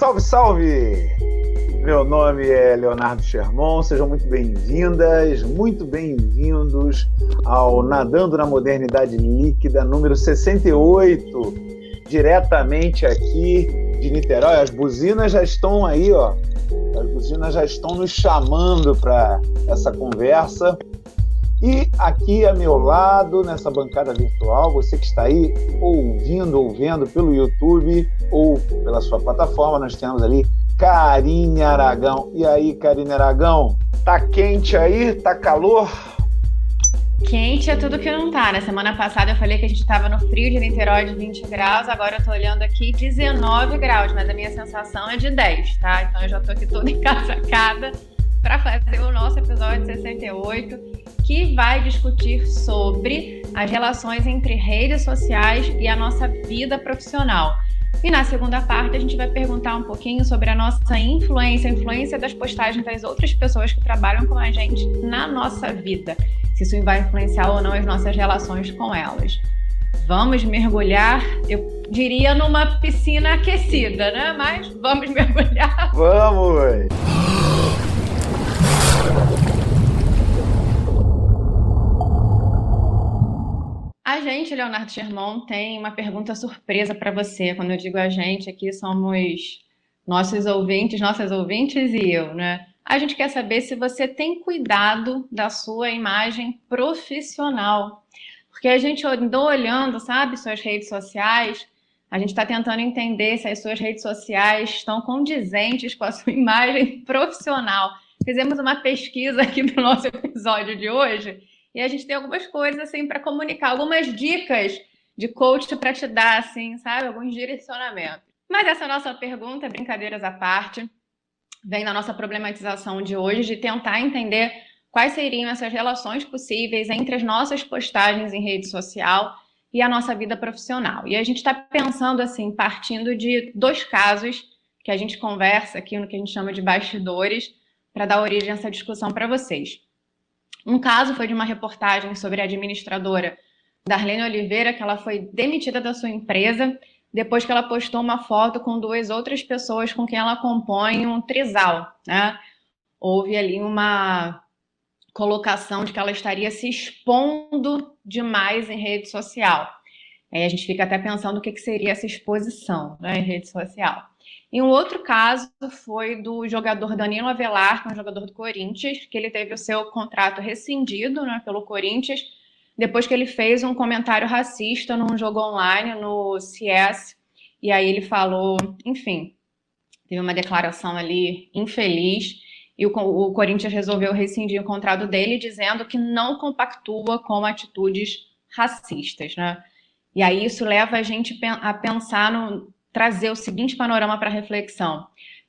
Salve, salve! Meu nome é Leonardo Sherman, sejam muito bem-vindas, muito bem-vindos ao Nadando na Modernidade Líquida, número 68, diretamente aqui de Niterói. As buzinas já estão aí, ó. As buzinas já estão nos chamando para essa conversa. E aqui a meu lado, nessa bancada virtual, você que está aí ouvindo ou vendo pelo YouTube ou pela sua plataforma, nós temos ali Karine Aragão. E aí, Karine Aragão? Tá quente aí? Tá calor? Quente é tudo que não tá. Na semana passada eu falei que a gente estava no frio de Niterói de 20 graus, agora eu tô olhando aqui 19 graus, mas a minha sensação é de 10, tá? Então eu já tô aqui toda encasacada para fazer o nosso episódio 68, que vai discutir sobre as relações entre redes sociais e a nossa vida profissional. E na segunda parte, a gente vai perguntar um pouquinho sobre a nossa influência, a influência das postagens das outras pessoas que trabalham com a gente na nossa vida. Se isso vai influenciar ou não as nossas relações com elas. Vamos mergulhar, eu diria numa piscina aquecida, né? Mas vamos mergulhar. Vamos! A gente, Leonardo Sherman, tem uma pergunta surpresa para você. Quando eu digo a gente, aqui somos nossos ouvintes, nossas ouvintes e eu, né? A gente quer saber se você tem cuidado da sua imagem profissional. Porque a gente andou olhando, sabe, suas redes sociais, a gente está tentando entender se as suas redes sociais estão condizentes com a sua imagem profissional. Fizemos uma pesquisa aqui para nosso episódio de hoje e a gente tem algumas coisas assim para comunicar, algumas dicas de coach para te dar, assim, sabe? Alguns direcionamentos. Mas essa nossa pergunta, brincadeiras à parte, vem da nossa problematização de hoje, de tentar entender quais seriam essas relações possíveis entre as nossas postagens em rede social e a nossa vida profissional. E a gente está pensando assim, partindo de dois casos que a gente conversa aqui no que a gente chama de bastidores, para dar origem a essa discussão para vocês. Um caso foi de uma reportagem sobre a administradora Darlene Oliveira, que ela foi demitida da sua empresa depois que ela postou uma foto com duas outras pessoas com quem ela compõe um trisal, né? Houve ali uma colocação de que ela estaria se expondo demais em rede social. Aí a gente fica até pensando o que, seria essa exposição né, em rede social. E um outro caso foi do jogador Danilo Avelar, que é um jogador do Corinthians, que ele teve o seu contrato rescindido né, pelo Corinthians, depois que ele fez um comentário racista num jogo online no CS. E aí ele falou, enfim, teve uma declaração ali infeliz. E o, o Corinthians resolveu rescindir o contrato dele, dizendo que não compactua com atitudes racistas, né? E aí isso leva a gente a pensar no, trazer o seguinte panorama para reflexão.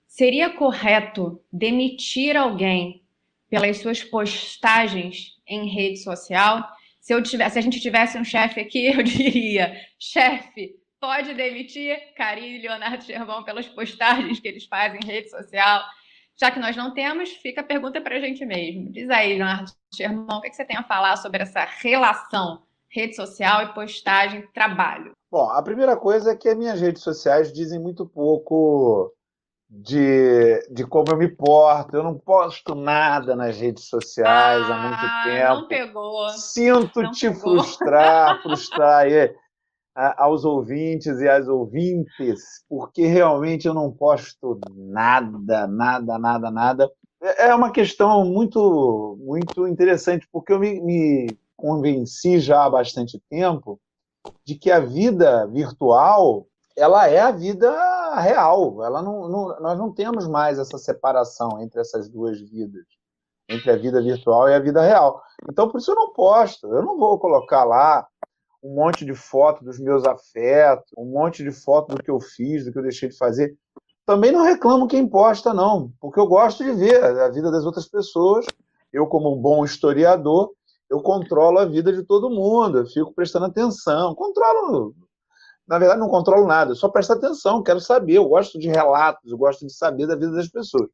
Seria correto demitir alguém pelas suas postagens em rede social? Se, eu tivesse, se a gente tivesse um chefe aqui, eu diria: chefe, pode demitir Karine e Leonardo Gervão pelas postagens que eles fazem em rede social. Já que nós não temos, fica a pergunta para a gente mesmo. Diz aí, Leonardo Gervão, o que você tem a falar sobre essa relação rede social e postagem trabalho? Bom, a primeira coisa é que as minhas redes sociais dizem muito pouco de, de como eu me porto. Eu não posto nada nas redes sociais ah, há muito ah, tempo. Não pegou. Sinto não te pegou. frustrar, frustrar aí, aos ouvintes e às ouvintes, porque realmente eu não posto nada, nada, nada, nada. É, é uma questão muito, muito interessante, porque eu me, me convenci já há bastante tempo de que a vida virtual ela é a vida real. Ela não, não, nós não temos mais essa separação entre essas duas vidas, entre a vida virtual e a vida real. Então, por isso eu não posto. Eu não vou colocar lá um monte de foto dos meus afetos, um monte de foto do que eu fiz, do que eu deixei de fazer. Também não reclamo quem posta, não, porque eu gosto de ver a vida das outras pessoas. Eu, como um bom historiador, eu controlo a vida de todo mundo, eu fico prestando atenção, controlo, na verdade não controlo nada, eu só presto atenção, quero saber, eu gosto de relatos, eu gosto de saber da vida das pessoas.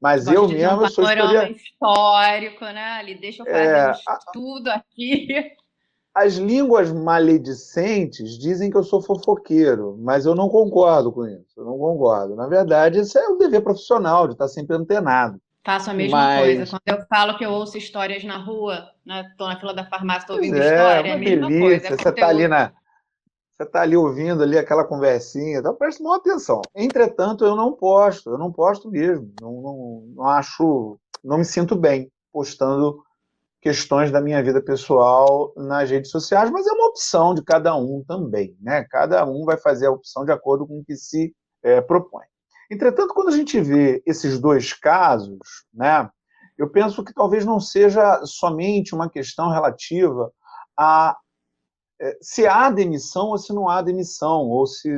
Mas eu mesmo um sou historiador. histórico, né? Ali, deixa eu fazer é, estudo aqui. as línguas maledicentes dizem que eu sou fofoqueiro, mas eu não concordo com isso. Eu não concordo. Na verdade, isso é um dever profissional, de estar sempre antenado. Faço a mesma mas... coisa. Quando eu falo que eu ouço histórias na rua, estou né? na fila da farmácia, estou ouvindo é, história, é a mesma delícia. coisa. É você está ali na. Você está ali ouvindo ali aquela conversinha, então preste muita atenção. Entretanto, eu não posto, eu não posto mesmo. Não, não, não acho, não me sinto bem postando questões da minha vida pessoal nas redes sociais, mas é uma opção de cada um também, né? Cada um vai fazer a opção de acordo com o que se é, propõe. Entretanto, quando a gente vê esses dois casos, né, eu penso que talvez não seja somente uma questão relativa a é, se há demissão ou se não há demissão, ou se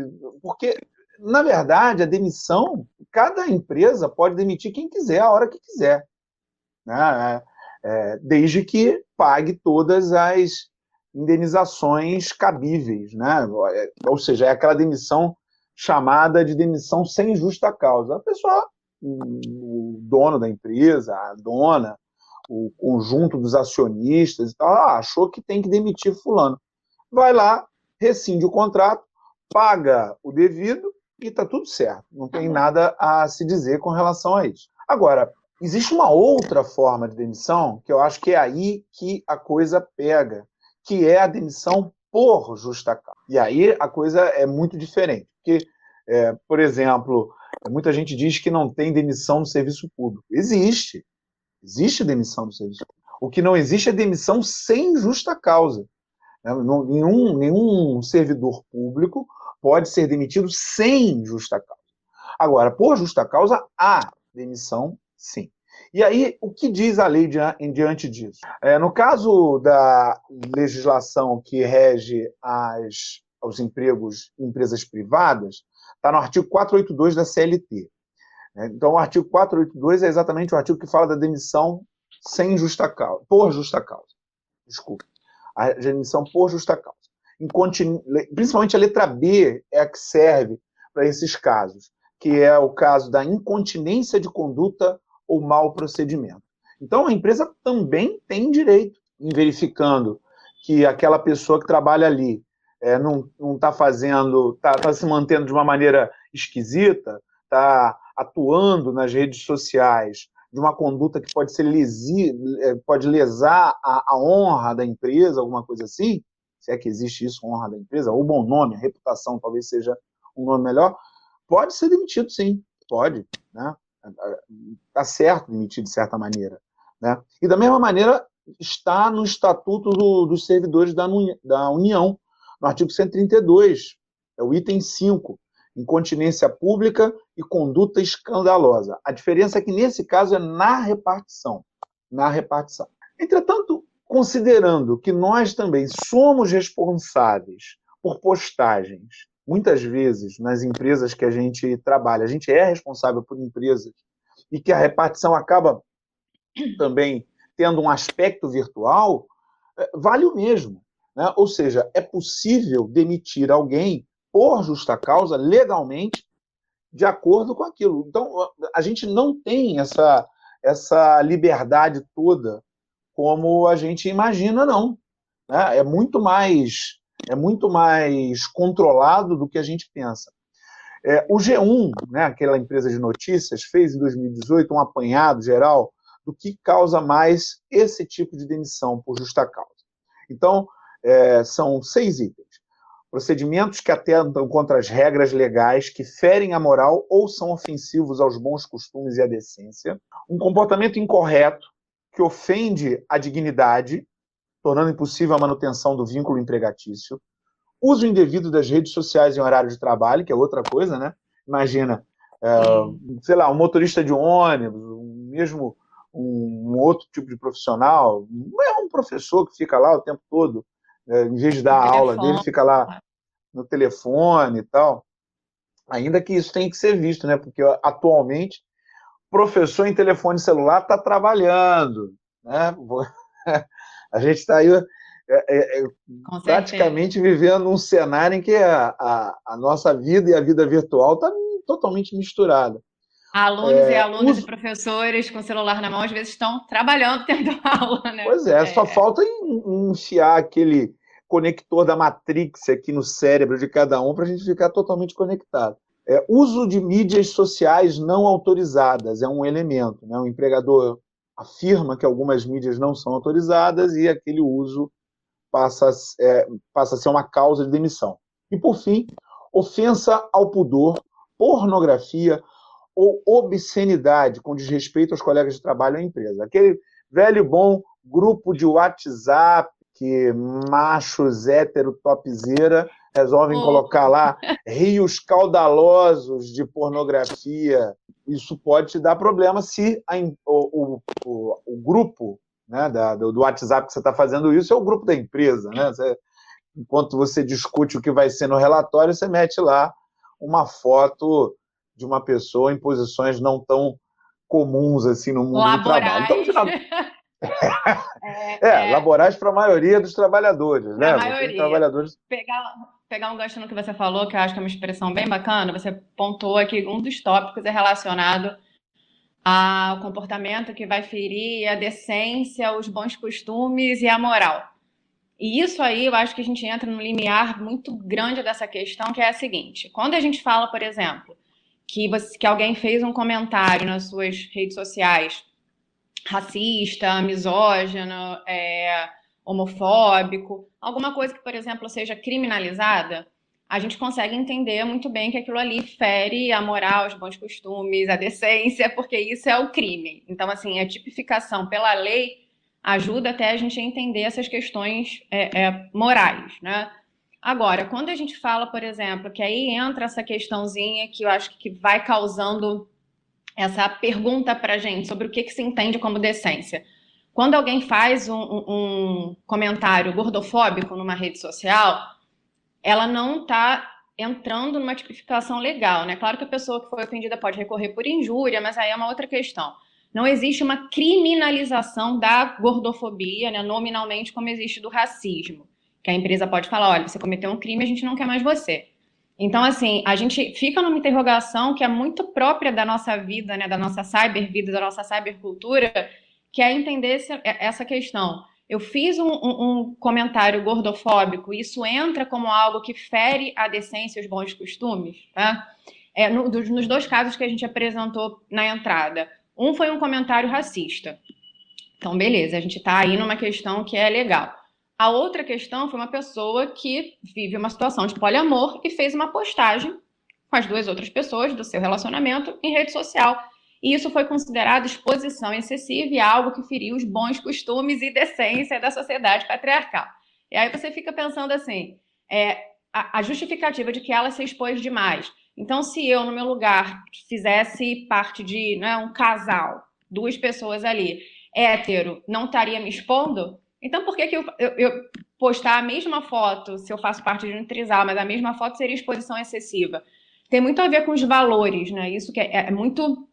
porque na verdade a demissão cada empresa pode demitir quem quiser a hora que quiser, né? é, desde que pague todas as indenizações cabíveis, né? Ou seja, é aquela demissão chamada de demissão sem justa causa. A pessoa, o dono da empresa, a dona, o conjunto dos acionistas e tal, ah, achou que tem que demitir fulano. Vai lá, rescinde o contrato, paga o devido e está tudo certo. Não tem uhum. nada a se dizer com relação a isso. Agora, Existe uma outra forma de demissão, que eu acho que é aí que a coisa pega, que é a demissão por justa causa. E aí a coisa é muito diferente. Porque, é, por exemplo, muita gente diz que não tem demissão no serviço público. Existe. Existe demissão no serviço público. O que não existe é demissão sem justa causa. Né? Nenhum, nenhum servidor público pode ser demitido sem justa causa. Agora, por justa causa, há demissão Sim. E aí, o que diz a lei diante disso? É, no caso da legislação que rege as, os empregos em empresas privadas, está no artigo 482 da CLT. É, então, o artigo 482 é exatamente o artigo que fala da demissão sem justa causa, por justa causa. Desculpe. A demissão por justa causa. Principalmente a letra B é a que serve para esses casos, que é o caso da incontinência de conduta ou mau procedimento. Então, a empresa também tem direito em verificando que aquela pessoa que trabalha ali é, não está fazendo, está tá se mantendo de uma maneira esquisita, está atuando nas redes sociais de uma conduta que pode ser lesi, é, pode lesar a, a, honra da empresa, alguma coisa assim, se é que existe isso, honra da empresa, ou bom nome, reputação talvez seja um nome melhor, pode ser demitido sim, pode, né? Está certo demitir de certa maneira. Né? E da mesma maneira está no Estatuto do, dos Servidores da, da União, no artigo 132, é o item 5, incontinência pública e conduta escandalosa. A diferença é que nesse caso é na repartição, na repartição. Entretanto, considerando que nós também somos responsáveis por postagens muitas vezes nas empresas que a gente trabalha, a gente é responsável por empresas e que a repartição acaba também tendo um aspecto virtual, é, vale o mesmo. Né? Ou seja, é possível demitir alguém por justa causa, legalmente, de acordo com aquilo. Então, a gente não tem essa, essa liberdade toda como a gente imagina, não. Né? É muito mais é muito mais controlado do que a gente pensa. É, o G1, né, aquela empresa de notícias, fez em 2018 um apanhado geral do que causa mais esse tipo de demissão por justa causa. Então, é, são seis itens. Procedimentos que atentam contra as regras legais, que ferem a moral ou são ofensivos aos bons costumes e à decência. Um comportamento incorreto, que ofende a dignidade, tornando impossível a manutenção do vínculo empregatício. Uso indevido das redes sociais em horário de trabalho, que é outra coisa, né? Imagina, é, sei lá, um motorista de ônibus, mesmo um, um, outro tipo de profissional, não é um professor que fica lá o tempo todo, é, em vez de dar a aula dele, fica lá no telefone e tal. Ainda que isso tenha que ser visto, né? Porque atualmente, professor em telefone celular está trabalhando, né? A gente está aí é, é, é praticamente vivendo um cenário em que a, a, a, nossa vida e a vida virtual está totalmente misturada. Alunos é, e alunas os... e professores com celular na mão, às vezes estão trabalhando, tendo aula, né? Pois é, só é. falta enfiar aquele, conector da Matrix aqui no cérebro de cada um para a gente ficar totalmente conectado. É, uso de mídias sociais não autorizadas é um elemento. Né? O empregador afirma que algumas mídias não são autorizadas e aquele uso passa, é, passa a ser uma causa de demissão. E, por fim, ofensa ao pudor, pornografia ou obscenidade com desrespeito aos colegas de trabalho à empresa. Aquele velho bom grupo de WhatsApp que machos hétero topzeira resolvem oh. colocar lá rios caudalosos de pornografia. Isso pode te dar problema se a, o, o, o, grupo né, da, do, do, WhatsApp que você está fazendo isso é o grupo da empresa. Né? Você, enquanto você discute o que vai ser no relatório, você mete lá uma foto de uma pessoa em posições não tão comuns assim no mundo Laborais. do trabalho. Então, é, é, é, laborais para a maioria dos trabalhadores, né? Maioria. Trabalhadores... Pegar, pegar um gancho no que você falou, que eu acho que é uma expressão bem bacana, você pontuou aqui um dos tópicos é relacionado ao comportamento que vai ferir a decência, os bons costumes e a moral. E isso aí eu acho que a gente entra no limiar muito grande dessa questão, que é a seguinte: quando a gente fala, por exemplo, que, você, que alguém fez um comentário nas suas redes sociais racista, misógino, é, homofóbico, alguma coisa que, por exemplo, seja criminalizada, a gente consegue entender muito bem que aquilo ali fere a moral, os bons costumes, a decência, porque isso é o crime. Então, assim, a tipificação pela lei ajuda até a gente a entender essas questões é, é, morais, né? Agora, quando a gente fala, por exemplo, que aí entra essa questãozinha que eu acho que vai causando essa pergunta para a gente sobre o que, que se entende como decência. Quando alguém faz um, um comentário gordofóbico numa rede social, ela não está entrando numa tipificação legal, né? Claro que a pessoa que foi ofendida pode recorrer por injúria, mas aí é uma outra questão. Não existe uma criminalização da gordofobia, né, nominalmente, como existe do racismo. Que a empresa pode falar: olha, você cometeu um crime, a gente não quer mais você. Então, assim, a gente fica numa interrogação que é muito própria da nossa vida, né, da nossa cybervida, da nossa cybercultura, que é entender essa questão. Eu fiz um, um, um, comentário gordofóbico, isso entra como algo que fere a decência e os bons costumes, tá? É, no, dos, nos dois casos que a gente apresentou na entrada. Um foi um comentário racista. Então, beleza, a gente está aí numa questão que é legal. A outra questão foi uma pessoa que vive uma situação de poliamor e fez uma postagem com as duas outras pessoas do seu relacionamento em rede social. E isso foi considerado exposição excessiva e algo que feriu os bons costumes e decência da sociedade patriarcal. E aí você fica pensando assim, é, a, a justificativa de que ela se expôs demais. Então, se eu, no meu lugar, fizesse parte de né, um casal, duas pessoas ali, hétero, não estaria me expondo? Então, por que, que eu, eu, eu, postar a mesma foto, se eu faço parte de um trisal, mas a mesma foto seria exposição excessiva? Tem muito a ver com os valores, né? Isso que é, é muito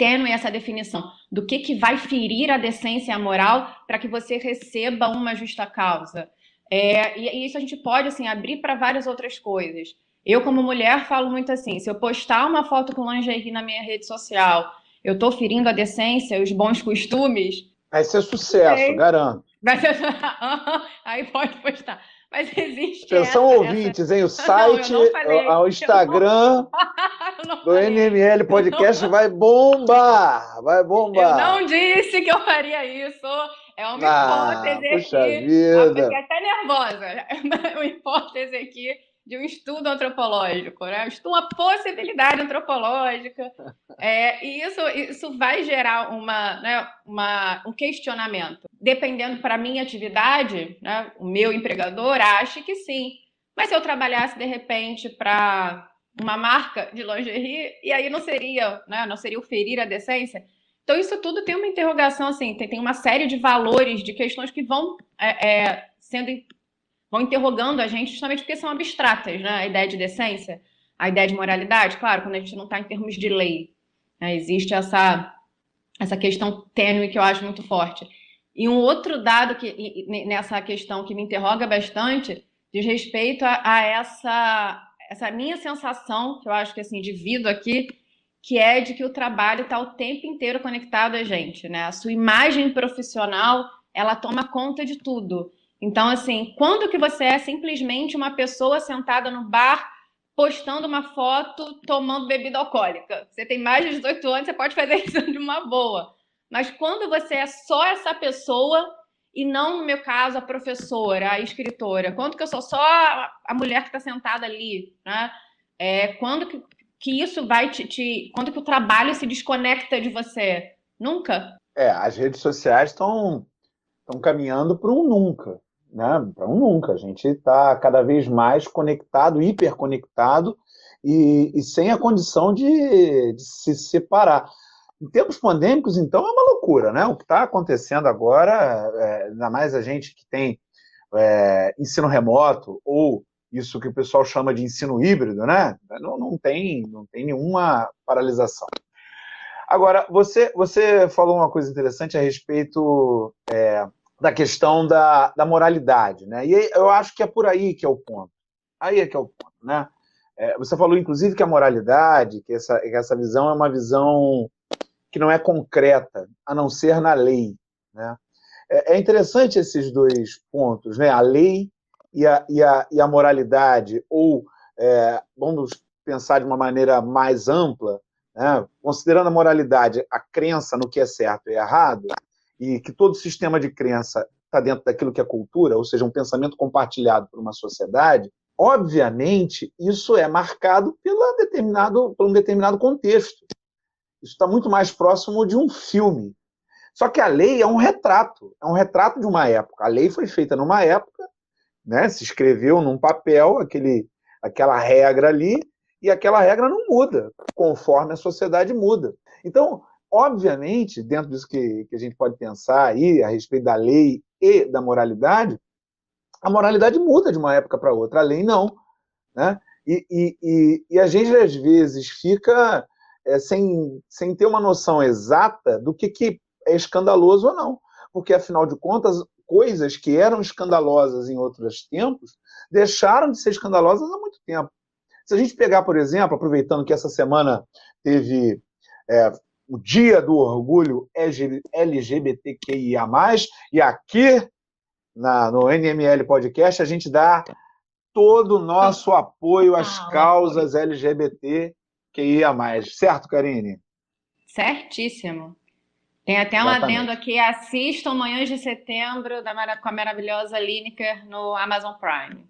tênue essa definição do que, que vai ferir a decência e a moral para que você receba uma justa causa. É, e, isso a gente pode assim abrir para várias outras coisas. Eu, como mulher, falo muito assim: se eu postar uma foto com lingerie na minha rede social, eu estou ferindo a decência, e os bons costumes. Vai ser sucesso, garanto. Aí pode postar. Mas existe. Atenção, essa, ouvintes, essa... hein? O site, não, o Instagram não... do NML Podcast vai bombar! Vai bombar! Eu não disse que eu faria isso. É uma ah, hipótese puxa aqui. Vida. Eu fiquei até nervosa. Uma hipótese aqui de um estudo antropológico, né? Uma possibilidade antropológica. É, e isso, isso vai gerar uma, né, uma, um questionamento. Dependendo para a minha atividade, né, o meu empregador acha que sim. Mas se eu trabalhasse, de repente, para uma marca de lingerie, e aí não seria, né, não seria o ferir a decência? Então, isso tudo tem uma interrogação, assim, tem, tem uma série de valores, de questões que vão é, é, sendo vão interrogando a gente justamente porque são abstratas, né? A ideia de decência, a ideia de moralidade, claro, quando a gente não está em termos de lei. Né? Existe essa, essa questão tênue que eu acho muito forte. E um outro dado que nessa questão que me interroga bastante diz respeito a, a essa, essa minha sensação, que eu acho que assim, divido aqui, que é de que o trabalho está o tempo inteiro conectado a gente, né? A sua imagem profissional, ela toma conta de tudo. Então, assim, quando que você é simplesmente uma pessoa sentada no bar postando uma foto tomando bebida alcoólica? Você tem mais de 18 anos, você pode fazer isso de uma boa. Mas quando você é só essa pessoa e não, no meu caso, a professora, a escritora, quando que eu sou só a mulher que está sentada ali, né? É, quando que, que isso vai te, te, Quando que o trabalho se desconecta de você? Nunca? É, as redes sociais estão caminhando para um nunca né? Para um nunca. A gente está cada vez mais conectado, hiperconectado e, e sem a condição de, de, se separar. Em tempos pandêmicos, então, é uma loucura, né? O que está acontecendo agora, é, ainda mais a gente que tem é, ensino remoto ou isso que o pessoal chama de ensino híbrido, né? Não, não, tem, não tem nenhuma paralisação. Agora, você, você falou uma coisa interessante a respeito é, da questão da, da moralidade, né? E eu acho que é por aí que é o ponto. Aí é que é o ponto, né? É, você falou, inclusive, que a moralidade, que essa, que essa visão é uma visão que não é concreta, a não ser na lei, né? É, é interessante esses dois pontos, né? A lei e a, e a, e a moralidade, ou é, vamos pensar de uma maneira mais ampla, né? considerando a moralidade a crença no que é certo e errado, e que todo sistema de crença está dentro daquilo que é cultura, ou seja, um pensamento compartilhado por uma sociedade, obviamente isso é marcado pela determinado, por um determinado contexto. Isso está muito mais próximo de um filme. Só que a lei é um retrato, é um retrato de uma época. A lei foi feita numa época, né, se escreveu num papel aquele, aquela regra ali, e aquela regra não muda conforme a sociedade muda. Então, obviamente, dentro disso que, que a gente pode pensar aí a respeito da lei e da moralidade, a moralidade muda de uma época para outra, a lei não. Né? E, e, e, e, a gente, às vezes, fica é, sem, sem ter uma noção exata do que, que é escandaloso ou não. Porque, afinal de contas, coisas que eram escandalosas em outros tempos deixaram de ser escandalosas há muito tempo. Se a gente pegar, por exemplo, aproveitando que essa semana teve é, o Dia do Orgulho LGBTQIA+, e aqui na, no NML Podcast a gente dá todo o nosso apoio às ah, causas LGBTQIA+. Certo, Karine? Certíssimo. Tem até um Exatamente. adendo aqui, assistam Manhãs de Setembro da, com a maravilhosa Lineker no Amazon Prime.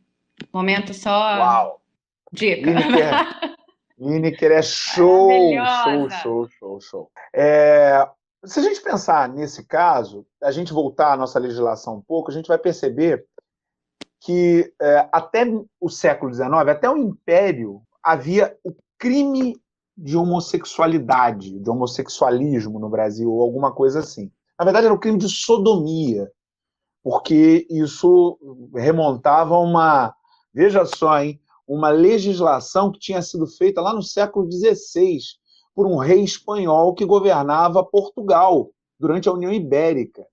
Momento só... Uau! Dica. Lineker, Lineker é show, show, show, show, show. É, se a gente pensar nesse caso, a gente voltar à nossa legislação um pouco, a gente vai perceber que é, até o século XIX, até o Império, havia o crime de homossexualidade, de homossexualismo no Brasil, ou alguma coisa assim. Na verdade, era o crime de sodomia, porque isso remontava a uma. Veja só, hein? Uma legislação que tinha sido feita lá no século XVI por um rei espanhol que governava Portugal durante a União Ibérica.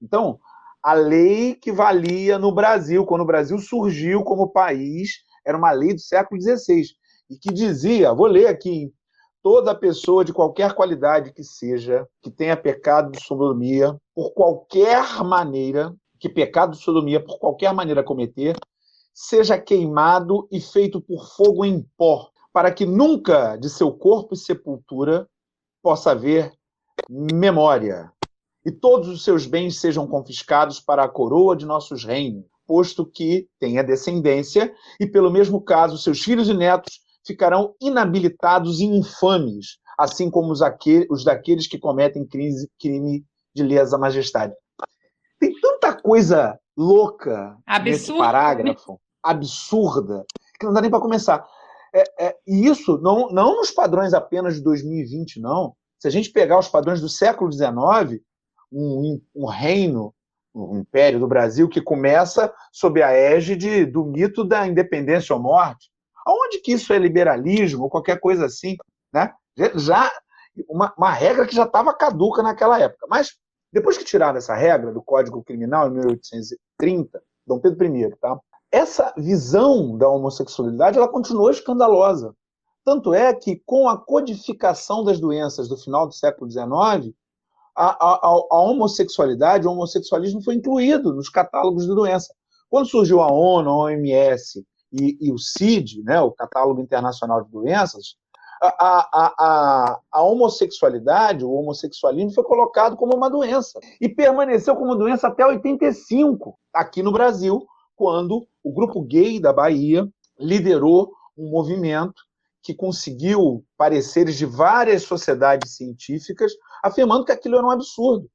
Então, a lei que valia no Brasil, quando o Brasil surgiu como país, era uma lei do século XVI e que dizia, vou ler aqui, toda pessoa de qualquer qualidade que seja, que tenha pecado de sodomia, por qualquer maneira, que pecado de sodomia por qualquer maneira cometer, seja queimado e feito por fogo em pó, para que nunca de seu corpo e sepultura possa haver memória, e todos os seus bens sejam confiscados para a coroa de nossos reinos, posto que tenha descendência, e pelo mesmo caso seus filhos e netos ficarão inabilitados e infames, assim como os, aquele, os daqueles que cometem crime, crime de lesa majestade. Tem tanta coisa louca Absurdo. nesse parágrafo absurda que não dá nem para começar. É, é, e isso não, não nos padrões apenas de 2020, não. Se a gente pegar os padrões do século XIX, um, um reino, um império do Brasil que começa sob a égide do mito da independência ou morte. Aonde que isso é liberalismo ou qualquer coisa assim, né? Já uma, uma regra que já estava caduca naquela época. Mas depois que tiraram essa regra do Código Criminal em 1830, Dom Pedro I, tá? Essa visão da homossexualidade ela continuou escandalosa. Tanto é que, com a codificação das doenças do final do século XIX, a, a, a, homossexualidade, o homossexualismo foi incluído nos catálogos de doença. Quando surgiu a ONU, a OMS e, e o CID, né, o Catálogo Internacional de Doenças, a, a, a, homossexualidade, o homossexualismo foi colocado como uma doença e permaneceu como doença até 85, aqui no Brasil, quando o grupo gay da Bahia liderou um movimento que conseguiu pareceres de várias sociedades científicas afirmando que aquilo era um absurdo.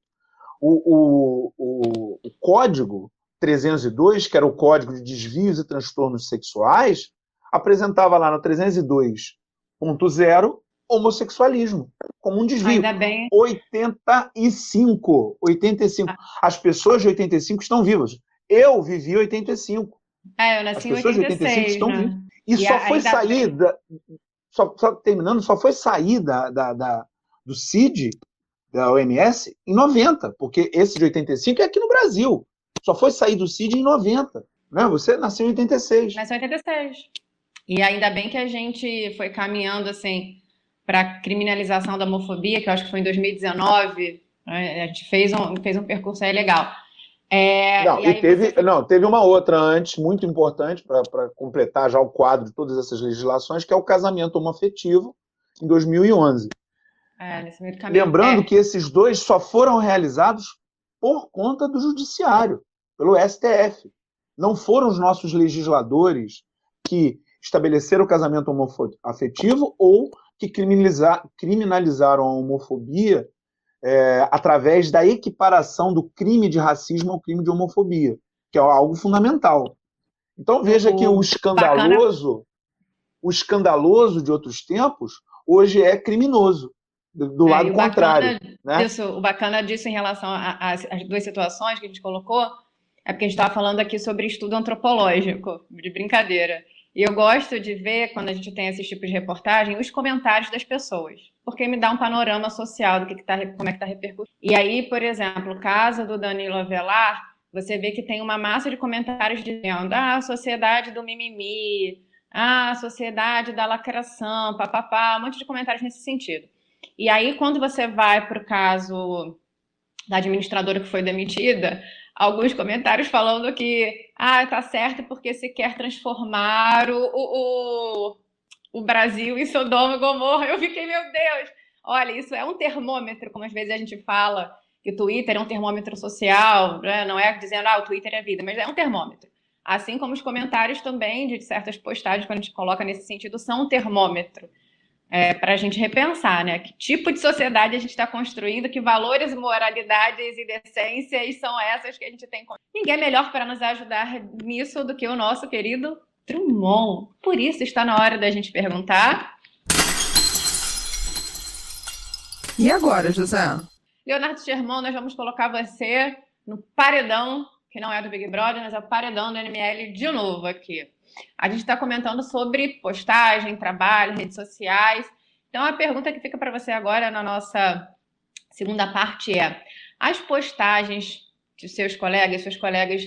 O, o, o, o código 302, que era o código de desvios e transtornos sexuais, apresentava lá no 302.0 homossexualismo como um desvio. Ainda bem. 85, 85. Ah. As pessoas de 85 estão vivas. Eu vivi 85. É, eu nasci As pessoas em 86, de 85 estão né? vivas. E, e só foi sair da, só, só, terminando, só foi sair da, da, da, do CID, da OMS, em 90, porque esse de 85 é aqui no Brasil. Só foi sair do CID em 90. Né? Você nasceu em 86. Nasceu em 86. E ainda bem que a gente foi caminhando assim para a criminalização da homofobia, que eu acho que foi em 2019. Né? A gente fez um, fez um percurso aí legal. É, não, e, e teve, você... não, teve uma outra antes, muito importante, para completar já o quadro de todas essas legislações, que é o casamento homoafetivo, em 2011. É, Lembrando é. que esses dois só foram realizados por conta do judiciário, pelo STF. Não foram os nossos legisladores que estabeleceram o casamento homoafetivo ou que criminalizaram a homofobia é, através da equiparação do crime de racismo ao crime de homofobia, que é algo fundamental. Então veja que o escandaloso, Bacana. o escandaloso de outros tempos, hoje é criminoso do é, lado contrário. Né? Disso, o bacana disso em relação às duas situações que a gente colocou é porque a gente estava falando aqui sobre estudo antropológico, de brincadeira. E eu gosto de ver, quando a gente tem esse tipo de reportagem, os comentários das pessoas, porque me dá um panorama social do que, que tá, como é que está repercutindo. E aí, por exemplo, o caso do Danilo Avelar, você vê que tem uma massa de comentários dizendo ah, a sociedade do mimimi, ah, a sociedade da lacração, papapá, um monte de comentários nesse sentido. E aí, quando você vai para o caso da administradora que foi demitida, alguns comentários falando que ah, tá certo porque se quer transformar o, o, o Brasil em Sodoma e Gomorra. Eu fiquei, meu Deus! Olha, isso é um termômetro, como às vezes a gente fala que o Twitter é um termômetro social, né? não é dizendo, ah, o Twitter é vida, mas é um termômetro. Assim como os comentários também de certas postagens, quando a gente coloca nesse sentido, são um termômetro é, para a gente repensar, né? Que tipo de sociedade a gente está construindo, que valores, moralidades e decências são essas que a gente tem. Ninguém é melhor para nos ajudar nisso do que o nosso querido Drummond. Por isso está na hora da gente perguntar. E agora, José? Leonardo Sherman, nós vamos colocar você no paredão, que não é do Big Brother, mas é o paredão do NML de novo aqui. A gente está comentando sobre postagem, trabalho, redes sociais. Então, a pergunta que fica para você agora na nossa segunda parte é: as postagens que seus colegas, seus colegas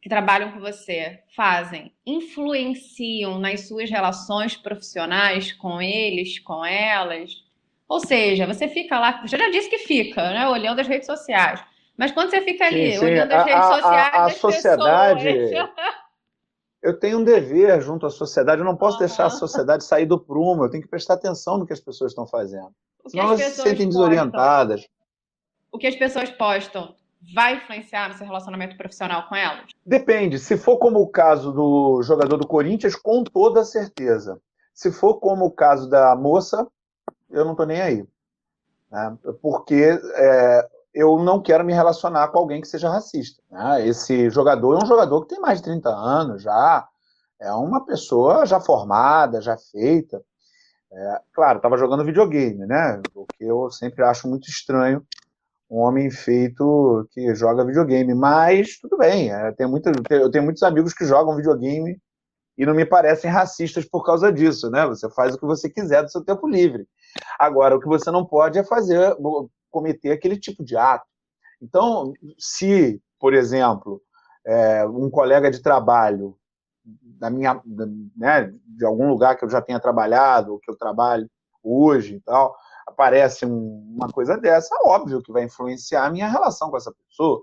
que trabalham com você fazem influenciam nas suas relações profissionais com eles, com elas? Ou seja, você fica lá, você já disse que fica, né, olhando as redes sociais. Mas quando você fica ali, sim, sim. olhando as redes sociais, a, a, a sociedade, pessoas... eu tenho um dever junto à sociedade, eu não posso uhum. deixar a sociedade sair do prumo, eu tenho que prestar atenção no que as pessoas estão fazendo. Senão elas se sentem desorientadas. O que as pessoas postam vai influenciar no seu relacionamento profissional com elas? Depende. Se for como o caso do jogador do Corinthians, com toda certeza. Se for como o caso da moça, eu não estou nem aí. Né? Porque é, eu não quero me relacionar com alguém que seja racista. Né? Esse jogador é um jogador que tem mais de 30 anos já, é uma pessoa já formada, já feita. É, claro, estava jogando videogame, né? O que eu sempre acho muito estranho um homem feito que joga videogame. Mas tudo bem, é, tem muito, eu tenho muitos amigos que jogam videogame e não me parecem racistas por causa disso, né? Você faz o que você quiser do seu tempo livre. Agora, o que você não pode é fazer cometer aquele tipo de ato. Então, se, por exemplo, é, um colega de trabalho da minha, né, de algum lugar que eu já tenha trabalhado, ou que eu trabalho hoje e tal, aparece uma coisa dessa, óbvio que vai influenciar a minha relação com essa pessoa,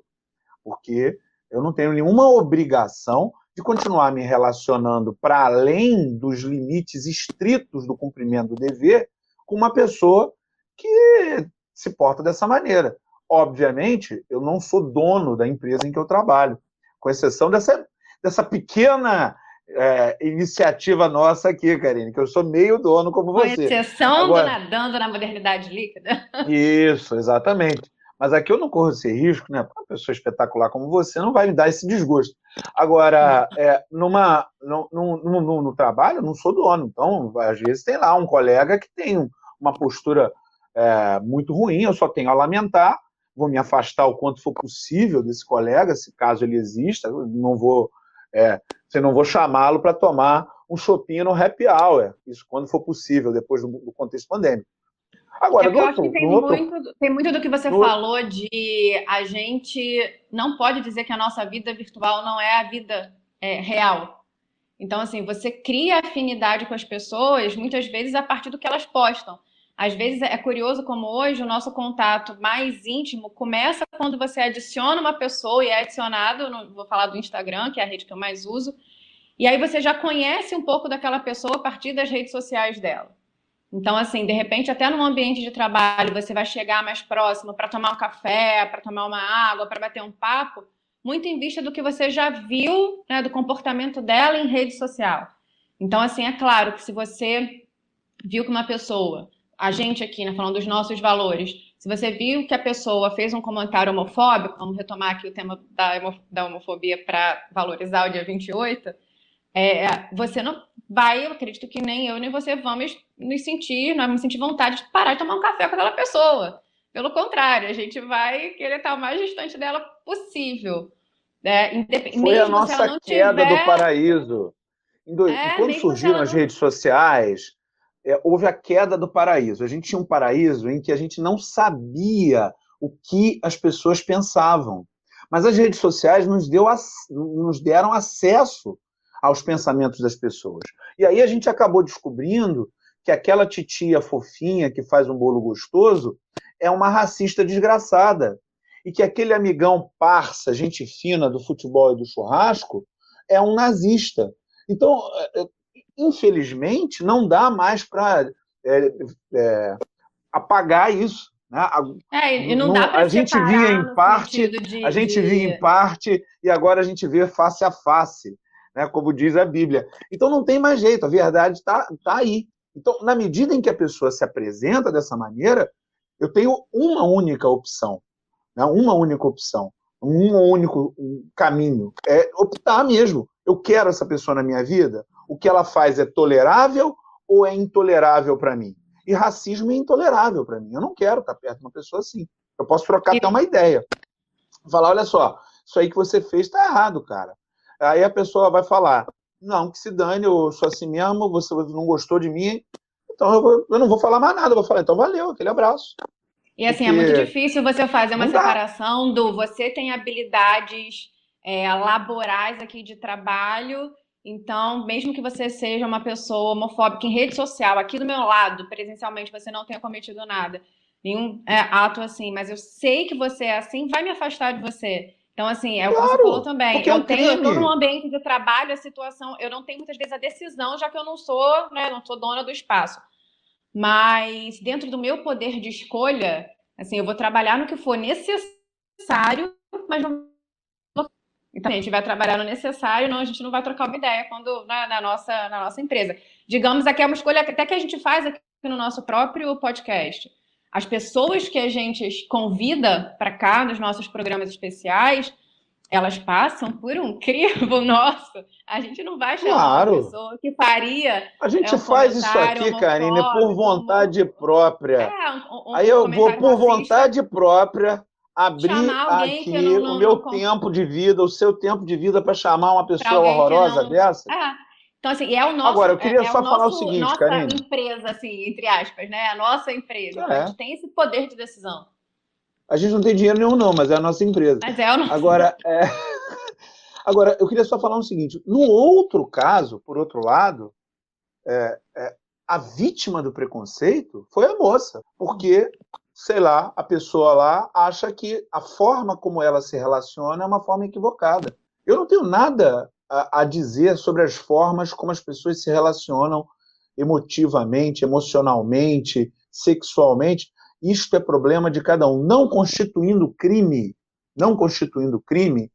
porque eu não tenho nenhuma obrigação de continuar me relacionando para além dos limites estritos do cumprimento do dever com uma pessoa que se porta dessa maneira. Obviamente, eu não sou dono da empresa em que eu trabalho, com exceção dessa, dessa pequena é, iniciativa nossa aqui, Karine, que eu sou meio dono como você. Com exceção Agora, do nadando na modernidade líquida. Isso, exatamente. Mas aqui eu não corro esse risco, né? Uma pessoa espetacular como você não vai me dar esse desgosto. Agora, é, numa, no, no, no, no, trabalho, eu não sou dono. Então, às vezes tem lá um colega que tem uma postura é, muito ruim, eu só tenho a lamentar, vou me afastar o quanto for possível desse colega, se caso ele exista, não vou, é, se não vou chamá-lo para tomar um shopping no happy hour, isso quando for possível, depois do, do contexto pandêmico. Agora, é eu acho que tem, outro... muito, tem muito do que você no... falou de a gente não pode dizer que a nossa vida virtual não é a vida é, real. Então, assim, você cria afinidade com as pessoas, muitas vezes, a partir do que elas postam. Às vezes é curioso como hoje o nosso contato mais íntimo começa quando você adiciona uma pessoa e é adicionado, no, vou falar do Instagram, que é a rede que eu mais uso, e aí você já conhece um pouco daquela pessoa a partir das redes sociais dela. Então, assim, de repente, até num ambiente de trabalho, você vai chegar mais próximo para tomar um café, para tomar uma água, para bater um papo, muito em vista do que você já viu, né, do comportamento dela em rede social. Então, assim, é claro que se você viu que uma pessoa, a gente aqui, né, falando dos nossos valores, se você viu que a pessoa fez um comentário homofóbico, vamos retomar aqui o tema da, homofobia para valorizar o dia 28, é, você não vai, eu acredito que nem eu nem você vamos nos sentir, não vamos sentir vontade de parar de tomar um café com aquela pessoa. Pelo contrário, a gente vai querer estar o mais distante dela possível. É, Foi a nossa queda tiver... do paraíso. É, quando surgiram as não... redes sociais, é, houve a queda do paraíso. A gente tinha um paraíso em que a gente não sabia o que as pessoas pensavam. Mas as redes sociais nos, deu, nos deram acesso aos pensamentos das pessoas. E aí a gente acabou descobrindo que aquela titia fofinha que faz um bolo gostoso é uma racista desgraçada. E que aquele amigão parça, gente fina do futebol e do churrasco, é um nazista. Então, é, é, infelizmente, não dá mais para é, é, apagar isso. Né? É, e não, não a gente via em parte, de, a gente de... via em parte e agora a gente vê face a face né, como diz a Bíblia. Então não tem mais jeito, a verdade está tá aí. Então, na medida em que a pessoa se apresenta dessa maneira, eu tenho uma única opção, né, uma única opção, um único caminho, é optar mesmo. Eu quero essa pessoa na minha vida? O que ela faz é tolerável ou é intolerável para mim? E racismo é intolerável para mim. Eu não quero estar perto de uma pessoa assim. Eu posso trocar até uma ideia. Falar, olha só, isso aí que você fez está errado, cara. Aí a pessoa vai falar: não, que se dane, eu sou assim mesmo, você não gostou de mim, então eu, vou, eu não vou falar mais nada, eu vou falar, então valeu, aquele abraço. E assim, Porque... é muito difícil você fazer uma separação do você tem habilidades é, laborais aqui de trabalho, então, mesmo que você seja uma pessoa homofóbica em rede social, aqui do meu lado, presencialmente, você não tenha cometido nada, nenhum é, ato assim, mas eu sei que você é assim, vai me afastar de você. Então, assim, é o que você falou também. Eu é um tenho, eu estou num ambiente de trabalho, a situação, eu não tenho muitas vezes a decisão, já que eu não sou, né, não sou dona do espaço. Mas dentro do meu poder de escolha, assim, eu vou trabalhar no que for necessário, mas não então, a gente vai trabalhar no necessário, não, a gente não vai trocar uma ideia quando na, na, nossa, na nossa empresa. Digamos, aqui é uma escolha até que a gente faz aqui no nosso próprio podcast. As pessoas que a gente convida para cá nos nossos programas especiais, elas passam por um crivo nosso. A gente não vai chamar claro. uma pessoa que faria. A gente é, um faz isso aqui, Karine, por vontade um... própria. É, Aí eu vou, por vontade própria, abrir aqui não, não, o meu não... tempo de vida, o seu tempo de vida para chamar uma pessoa horrorosa dessa. É. Então, assim, é o nosso. Agora, eu queria é, só é falar o seguinte, nossa Karine. empresa, assim, entre aspas, né? A nossa empresa. É. A gente tem esse poder de decisão. A gente não tem dinheiro nenhum, não, mas é a nossa empresa. Mas é o nosso. Agora, é... Agora, eu queria só falar o seguinte: no outro caso, por outro lado, é, é, a vítima do preconceito foi a moça, porque, sei lá, a pessoa lá acha que a forma como ela se relaciona é uma forma equivocada. Eu não tenho nada a, a dizer sobre as formas como as pessoas se relacionam emotivamente, emocionalmente, sexualmente. Isto é problema de cada um. Não constituindo crime, não constituindo crime,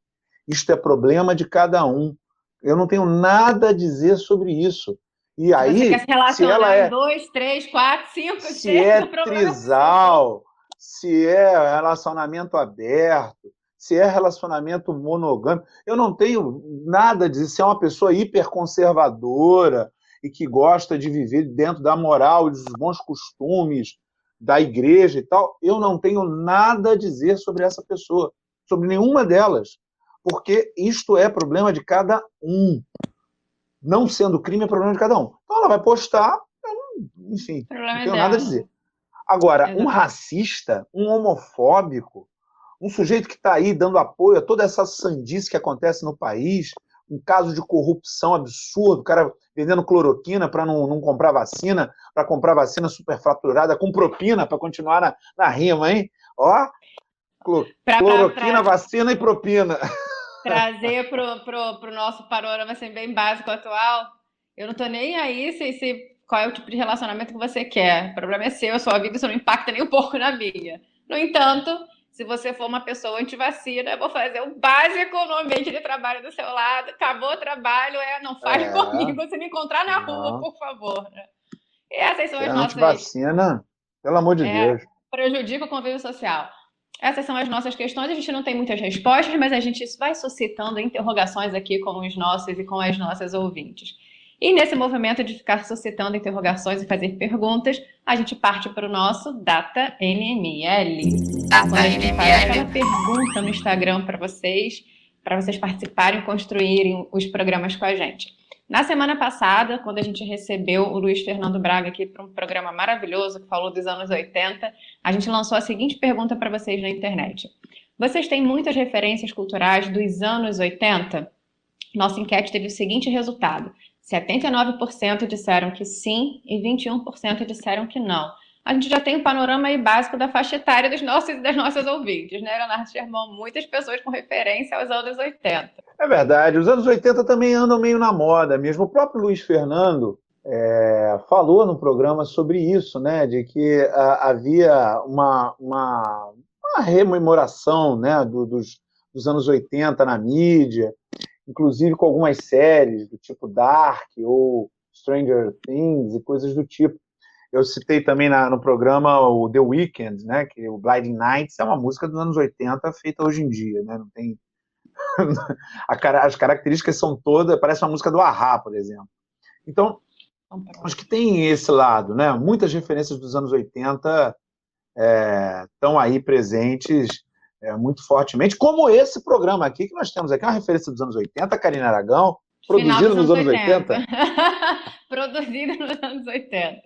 isto é problema de cada um. Eu não tenho nada a dizer sobre isso. E se aí, se ela é dois, três, quatro, cinco, se seis, é trisal, se é relacionamento aberto, se é relacionamento monogâmico, eu não tenho nada a dizer. Se é uma pessoa hiperconservadora e que gosta de viver dentro da moral e dos bons costumes da igreja e tal, eu não tenho nada a dizer sobre essa pessoa, sobre nenhuma delas, porque isto é problema de cada um. Não sendo crime, é problema de cada um. Então ela vai postar, enfim, não tenho dela. nada a dizer. Agora, um racista, um homofóbico, um sujeito que está aí dando apoio a toda essa sandice que acontece no país, um caso de corrupção absurdo, o cara vendendo cloroquina para não, não comprar vacina, para comprar vacina superfaturada com propina para continuar na, na rima, hein? Ó, pra, cloroquina, pra, vacina e propina. Trazer para pro, pro nosso panorama assim, bem básico atual, eu não estou nem aí se, se qual é o tipo de relacionamento que você quer. O problema é seu, a sua vida, isso não impacta nem um pouco na minha. No entanto, se você for uma pessoa antivacina, eu vou fazer o básico no ambiente de trabalho do seu lado. Acabou o trabalho, é, não fale é. comigo. Se me encontrar na não. rua, por favor. E essas são as é nossas. Antivacina, pelo amor de é, Deus. Prejudica o convívio social. Essas são as nossas questões. A gente não tem muitas respostas, mas a gente vai suscitando interrogações aqui com os nossos e com as nossas ouvintes. E nesse movimento de ficar suscitando interrogações e fazer perguntas, a gente parte para o nosso Data NML. Data quando a gente faz aquela pergunta no Instagram para vocês, para vocês participarem e construírem os programas com a gente. Na semana passada, quando a gente recebeu o Luiz Fernando Braga aqui para um programa maravilhoso que falou dos anos 80, a gente lançou a seguinte pergunta para vocês na internet. Vocês têm muitas referências culturais dos anos 80? Nossa enquete teve o seguinte resultado: 79% disseram que sim e 21% disseram que não. A gente já tem um panorama aí básico da faixa etária dos nossos das nossas ouvintes, né, Leonardo Sherman? Muitas pessoas com referência aos anos 80. É verdade, os anos 80 também andam meio na moda mesmo. O próprio Luiz Fernando é, falou no programa sobre isso, né, de que a, havia uma, uma, uma rememoração né, do, dos, dos anos 80 na mídia, inclusive com algumas séries do tipo Dark ou Stranger Things e coisas do tipo. Eu citei também na, no programa o The Weeknd, né, que o Blinding Nights é uma música dos anos 80 feita hoje em dia, né, não tem as características são todas, parece uma música do Ahá, por exemplo. Então, acho que tem esse lado, né? Muitas referências dos anos 80 estão é, aí presentes é, muito fortemente, como esse programa aqui que nós temos aqui, uma referência dos anos 80, Karina Aragão, produzido nos anos 80. 80. produzido nos anos 80.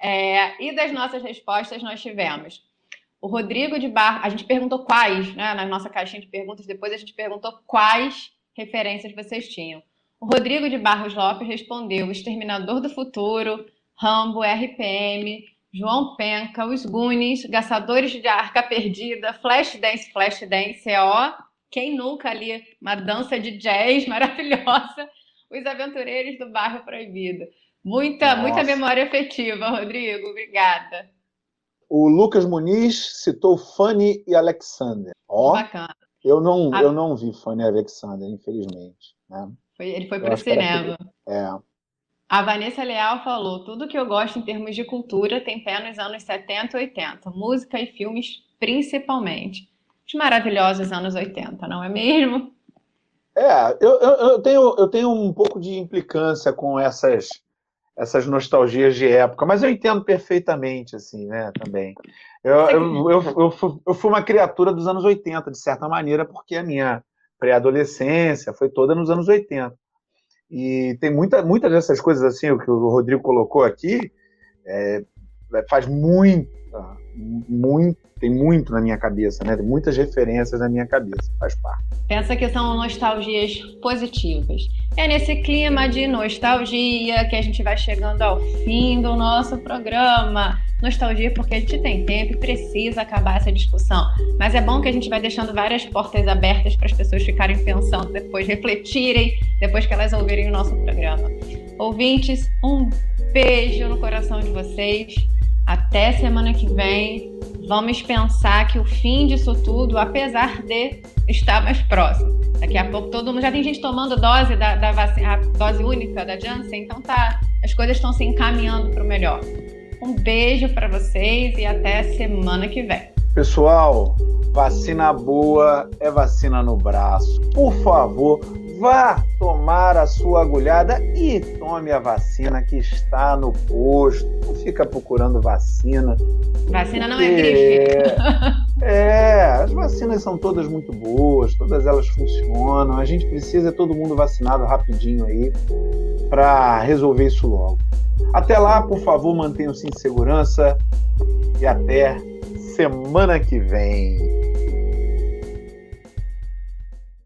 É, e das nossas respostas nós tivemos o Rodrigo de Bar, a gente perguntou quais, né, na nossa caixinha de perguntas, depois a gente perguntou quais referências vocês tinham. O Rodrigo de Barros Lopes respondeu Exterminador do Futuro, Rambo, RPM, João Penca, Os Goonies, Caçadores de Arca Perdida, Flashdance, Flashdance, ó, quem nunca ali, uma dança de jazz maravilhosa, Os Aventureiros do Bairro Proibido. Muita, muita memória afetiva, Rodrigo, obrigada. O Lucas Muniz citou Fanny e Alexander. Ó, Bacana. Eu não, A... eu não vi Fanny e Alexander, infelizmente. Né? Foi, ele foi para o cinema. É. A Vanessa Leal falou: tudo que eu gosto em termos de cultura tem pé nos anos 70 e 80, música e filmes principalmente. Os maravilhosos anos 80, não é mesmo? É, eu, eu, eu, tenho, eu tenho um pouco de implicância com essas, essas nostalgias de época, mas eu entendo perfeitamente, assim, né, também. Eu, eu, eu, eu, fui, uma criatura dos anos 80, de certa maneira, porque a minha pré-adolescência foi toda nos anos 80. E tem muita, muitas dessas coisas assim, o que o Rodrigo colocou aqui, é, faz muita, muito, tem muito na minha cabeça, né? Tem muitas referências na minha cabeça, faz parte. Pensa que são nostalgias positivas. É nesse clima de nostalgia que a gente vai chegando ao fim do nosso programa. Nostalgia porque a gente tem tempo e precisa acabar essa discussão. Mas é bom que a gente vai deixando várias portas abertas para as pessoas ficarem pensando depois, refletirem depois que elas ouvirem o nosso programa. Ouvintes, um beijo no coração de vocês. Até semana que vem. Vamos pensar que o fim disso tudo, apesar de estar mais próximo. Daqui a pouco todo mundo já tem gente tomando dose da, da vacina, dose única da Janssen, então tá, as coisas estão se encaminhando para o melhor. Um beijo para vocês e até semana que vem. Pessoal, vacina boa é vacina no braço. Por favor, vá tomar a sua agulhada e tome a vacina que está no posto. Não fica procurando vacina. Vacina não é gripe. É, as vacinas são todas muito boas, todas elas funcionam. A gente precisa todo mundo vacinado rapidinho aí para resolver isso logo. Até lá, por favor, mantenham-se em segurança e até semana que vem.